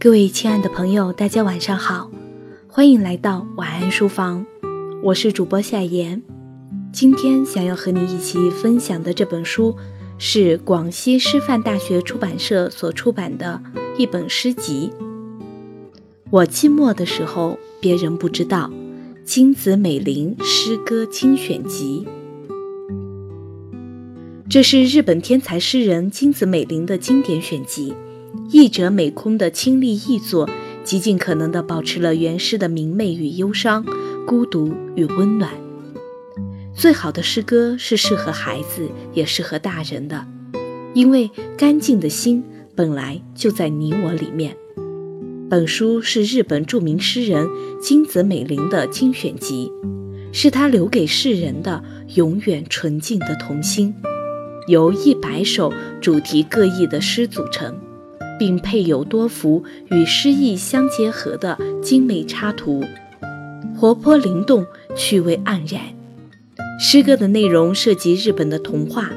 各位亲爱的朋友，大家晚上好，欢迎来到晚安书房，我是主播夏言。今天想要和你一起分享的这本书，是广西师范大学出版社所出版的一本诗集。我寂寞的时候，别人不知道，金子美玲诗歌精选集。这是日本天才诗人金子美玲的经典选集。译者美空的亲历译作，极尽可能地保持了原诗的明媚与忧伤、孤独与温暖。最好的诗歌是适合孩子，也适合大人的，因为干净的心本来就在你我里面。本书是日本著名诗人金子美玲的精选集，是他留给世人的永远纯净的童心，由一百首主题各异的诗组成。并配有多幅与诗意相结合的精美插图，活泼灵动，趣味盎然。诗歌的内容涉及日本的童话、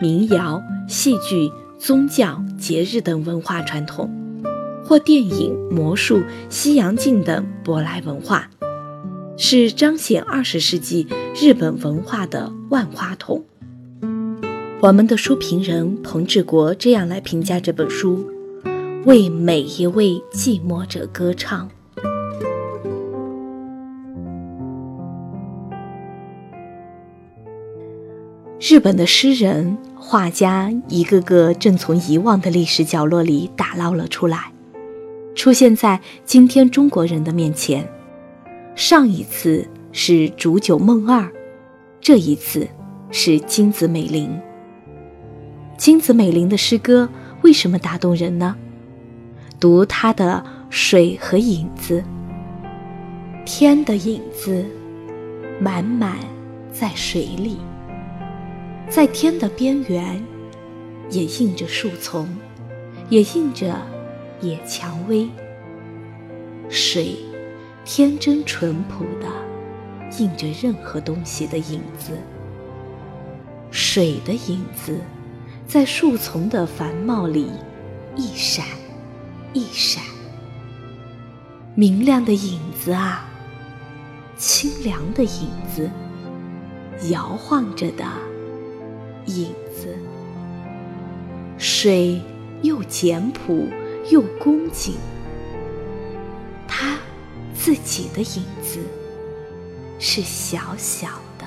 民谣、戏剧、宗教、节日等文化传统，或电影、魔术、西洋镜等舶来文化，是彰显二十世纪日本文化的万花筒。我们的书评人彭志国这样来评价这本书。为每一位寂寞者歌唱。日本的诗人、画家一个个正从遗忘的历史角落里打捞了出来，出现在今天中国人的面前。上一次是煮酒梦二，这一次是金子美玲。金子美玲的诗歌为什么打动人呢？读他的水和影子，天的影子满满在水里，在天的边缘，也映着树丛，也映着野蔷薇。水天真淳朴的映着任何东西的影子，水的影子在树丛的繁茂里一闪。一闪，明亮的影子啊，清凉的影子，摇晃着的影子。水又简朴又恭敬，他自己的影子是小小的。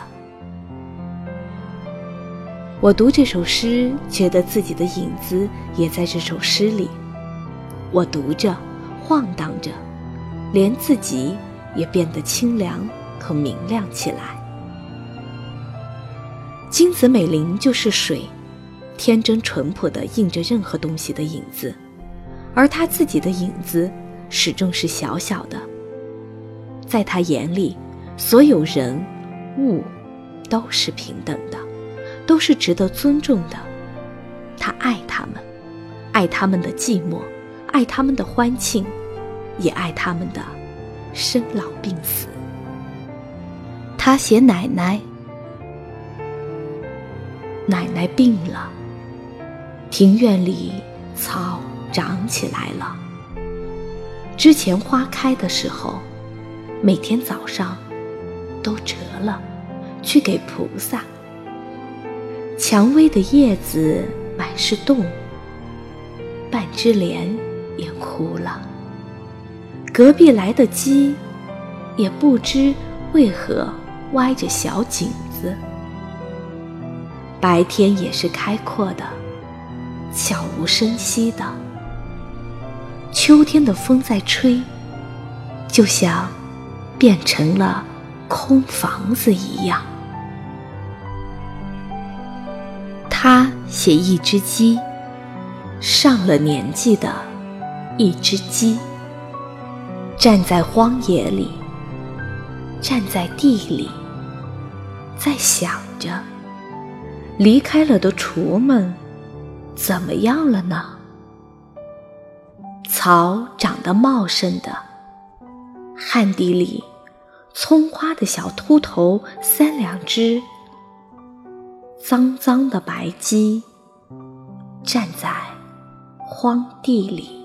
我读这首诗，觉得自己的影子也在这首诗里。我读着，晃荡着，连自己也变得清凉和明亮起来。金子美玲就是水，天真淳朴的映着任何东西的影子，而她自己的影子始终是小小的。在她眼里，所有人物都是平等的，都是值得尊重的。她爱他们，爱他们的寂寞。爱他们的欢庆，也爱他们的生老病死。他写奶奶，奶奶病了，庭院里草长起来了。之前花开的时候，每天早上都折了，去给菩萨。蔷薇的叶子满是洞，半枝莲。也哭了。隔壁来的鸡，也不知为何歪着小颈子。白天也是开阔的，悄无声息的。秋天的风在吹，就像变成了空房子一样。他写一只鸡，上了年纪的。一只鸡站在荒野里，站在地里，在想着离开了的雏们怎么样了呢？草长得茂盛的，旱地里，葱花的小秃头三两只，脏脏的白鸡站在荒地里。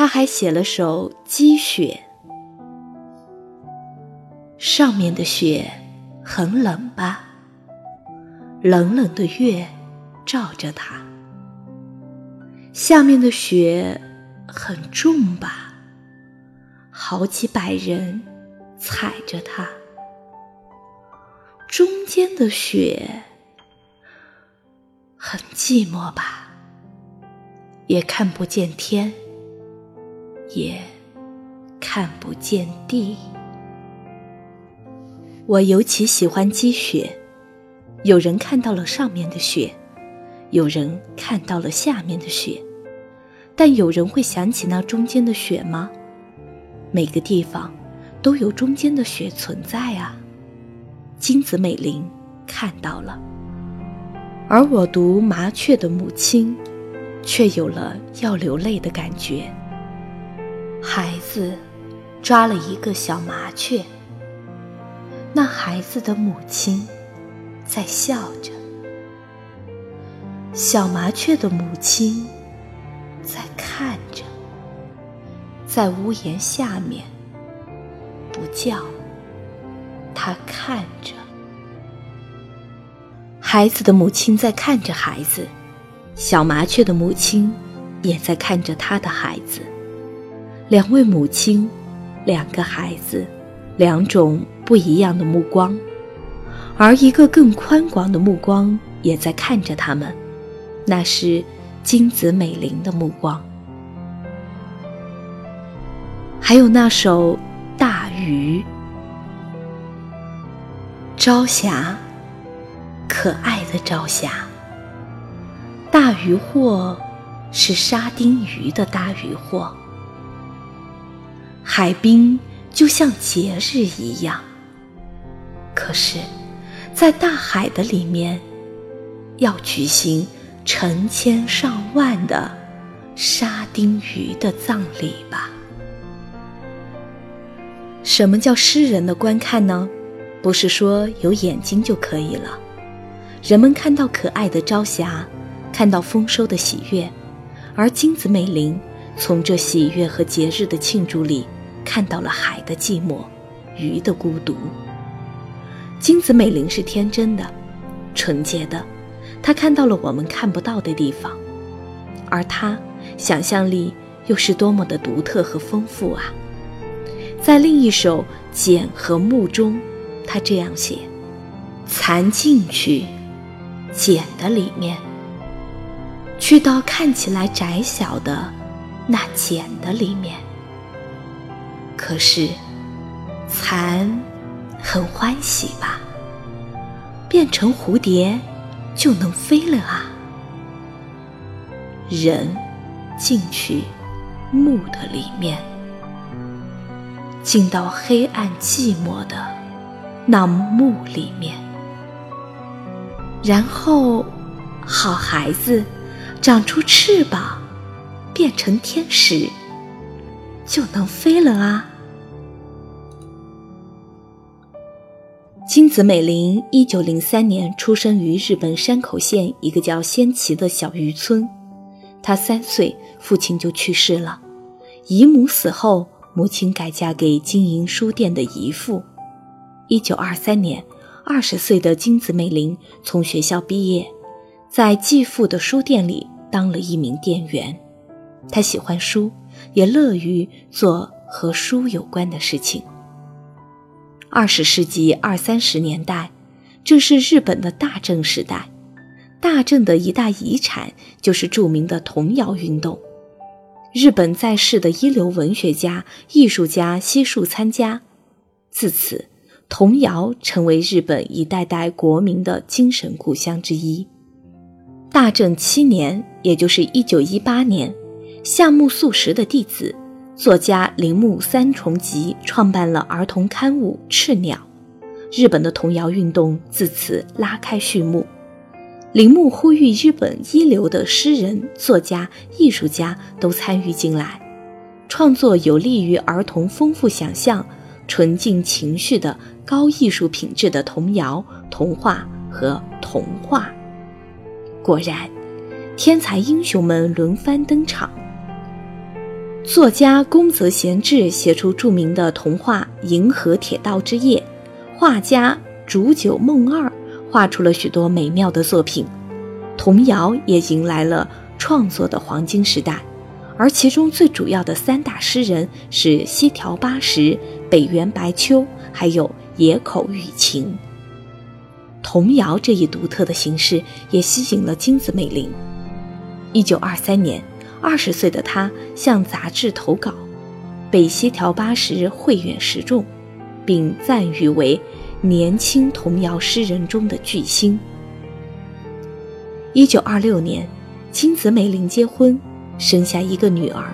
他还写了首《积雪》，上面的雪很冷吧？冷冷的月照着它。下面的雪很重吧？好几百人踩着它。中间的雪很寂寞吧？也看不见天，也看不见地。我尤其喜欢积雪。有人看到了上面的雪，有人看到了下面的雪，但有人会想起那中间的雪吗？每个地方都有中间的雪存在啊。金子美玲看到了，而我读《麻雀的母亲》，却有了要流泪的感觉。孩子抓了一个小麻雀，那孩子的母亲。在笑着，小麻雀的母亲在看着，在屋檐下面不叫，它看着。孩子的母亲在看着孩子，小麻雀的母亲也在看着他的孩子。两位母亲，两个孩子，两种不一样的目光。而一个更宽广的目光也在看着他们，那是金子美玲的目光。还有那首《大鱼》，朝霞，可爱的朝霞。大鱼货是沙丁鱼的大鱼货。海滨就像节日一样，可是。在大海的里面，要举行成千上万的沙丁鱼的葬礼吧？什么叫诗人的观看呢？不是说有眼睛就可以了。人们看到可爱的朝霞，看到丰收的喜悦，而金子美玲从这喜悦和节日的庆祝里，看到了海的寂寞，鱼的孤独。金子美玲是天真的、纯洁的，她看到了我们看不到的地方，而她想象力又是多么的独特和丰富啊！在另一首《简和木》中，他这样写：“蚕进去，简的里面，去到看起来窄小的那简的里面。可是，蚕。”很欢喜吧？变成蝴蝶就能飞了啊！人进去墓的里面，进到黑暗寂寞的那墓里面，然后好孩子长出翅膀，变成天使，就能飞了啊！金子美玲一九零三年出生于日本山口县一个叫仙崎的小渔村。她三岁，父亲就去世了。姨母死后，母亲改嫁给经营书店的姨父。一九二三年，二十岁的金子美玲从学校毕业，在继父的书店里当了一名店员。她喜欢书，也乐于做和书有关的事情。二十世纪二三十年代，正是日本的大正时代。大正的一大遗产就是著名的童谣运动。日本在世的一流文学家、艺术家悉数参加，自此，童谣成为日本一代代国民的精神故乡之一。大正七年，也就是一九一八年，夏目漱石的弟子。作家铃木三重吉创办了儿童刊物《赤鸟》，日本的童谣运动自此拉开序幕。铃木呼吁日本一流的诗人、作家、艺术家都参与进来，创作有利于儿童丰富想象、纯净情绪的高艺术品质的童谣、童话和童话。果然，天才英雄们轮番登场。作家宫泽贤治写出著名的童话《银河铁道之夜》，画家竹久梦二画出了许多美妙的作品，童谣也迎来了创作的黄金时代。而其中最主要的三大诗人是西条八十、北原白秋，还有野口雨晴。童谣这一独特的形式也吸引了金子美玲。一九二三年。二十岁的他向杂志投稿，被西条八十慧远识中，并赞誉为年轻童谣诗人中的巨星。一九二六年，金子美玲结婚，生下一个女儿。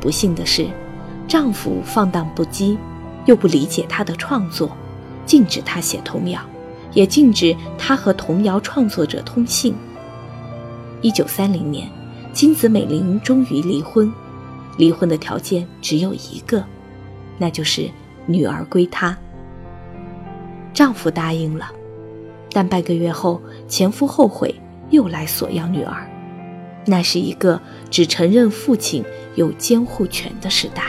不幸的是，丈夫放荡不羁，又不理解她的创作，禁止她写童谣，也禁止她和童谣创作者通信。一九三零年。金子美玲终于离婚，离婚的条件只有一个，那就是女儿归她。丈夫答应了，但半个月后，前夫后悔，又来索要女儿。那是一个只承认父亲有监护权的时代。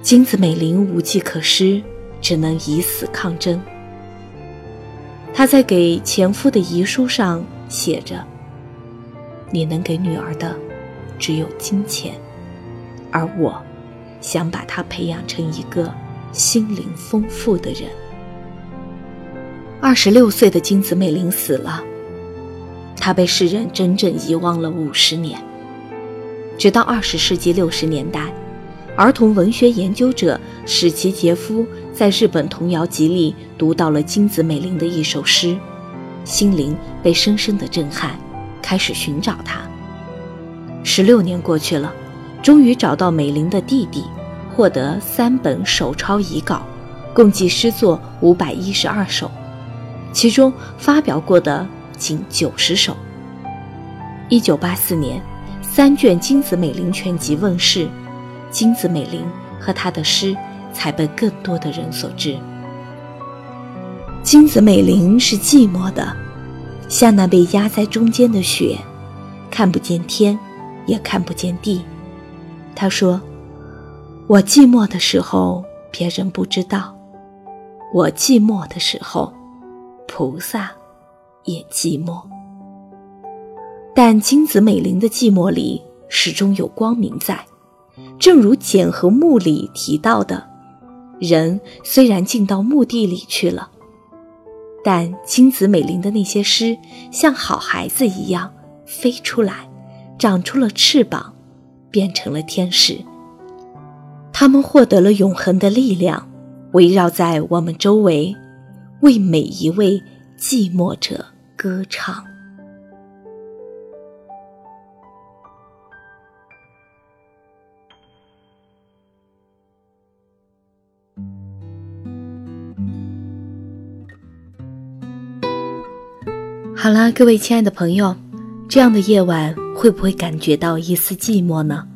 金子美玲无计可施，只能以死抗争。她在给前夫的遗书上写着。你能给女儿的，只有金钱，而我，想把她培养成一个心灵丰富的人。二十六岁的金子美玲死了，她被世人整整遗忘了五十年。直到二十世纪六十年代，儿童文学研究者史奇杰夫在日本童谣集里读到了金子美玲的一首诗，心灵被深深的震撼。开始寻找他。十六年过去了，终于找到美玲的弟弟，获得三本手抄遗稿，共计诗作五百一十二首，其中发表过的仅九十首。一九八四年，三卷金子美玲全集问世，金子美玲和她的诗才被更多的人所知。金子美玲是寂寞的。像那被压在中间的雪，看不见天，也看不见地。他说：“我寂寞的时候，别人不知道；我寂寞的时候，菩萨也寂寞。但金子美玲的寂寞里，始终有光明在。正如简和墓里提到的，人虽然进到墓地里去了。”但金子美玲的那些诗，像好孩子一样飞出来，长出了翅膀，变成了天使。他们获得了永恒的力量，围绕在我们周围，为每一位寂寞者歌唱。好啦，各位亲爱的朋友，这样的夜晚会不会感觉到一丝寂寞呢？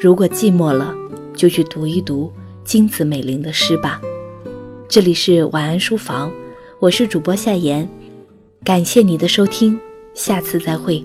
如果寂寞了，就去读一读金子美玲的诗吧。这里是晚安书房，我是主播夏言，感谢你的收听，下次再会。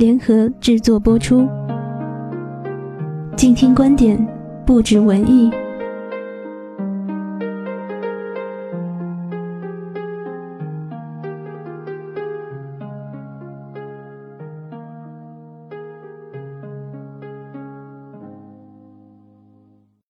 联合制作播出，静听观点，不止文艺。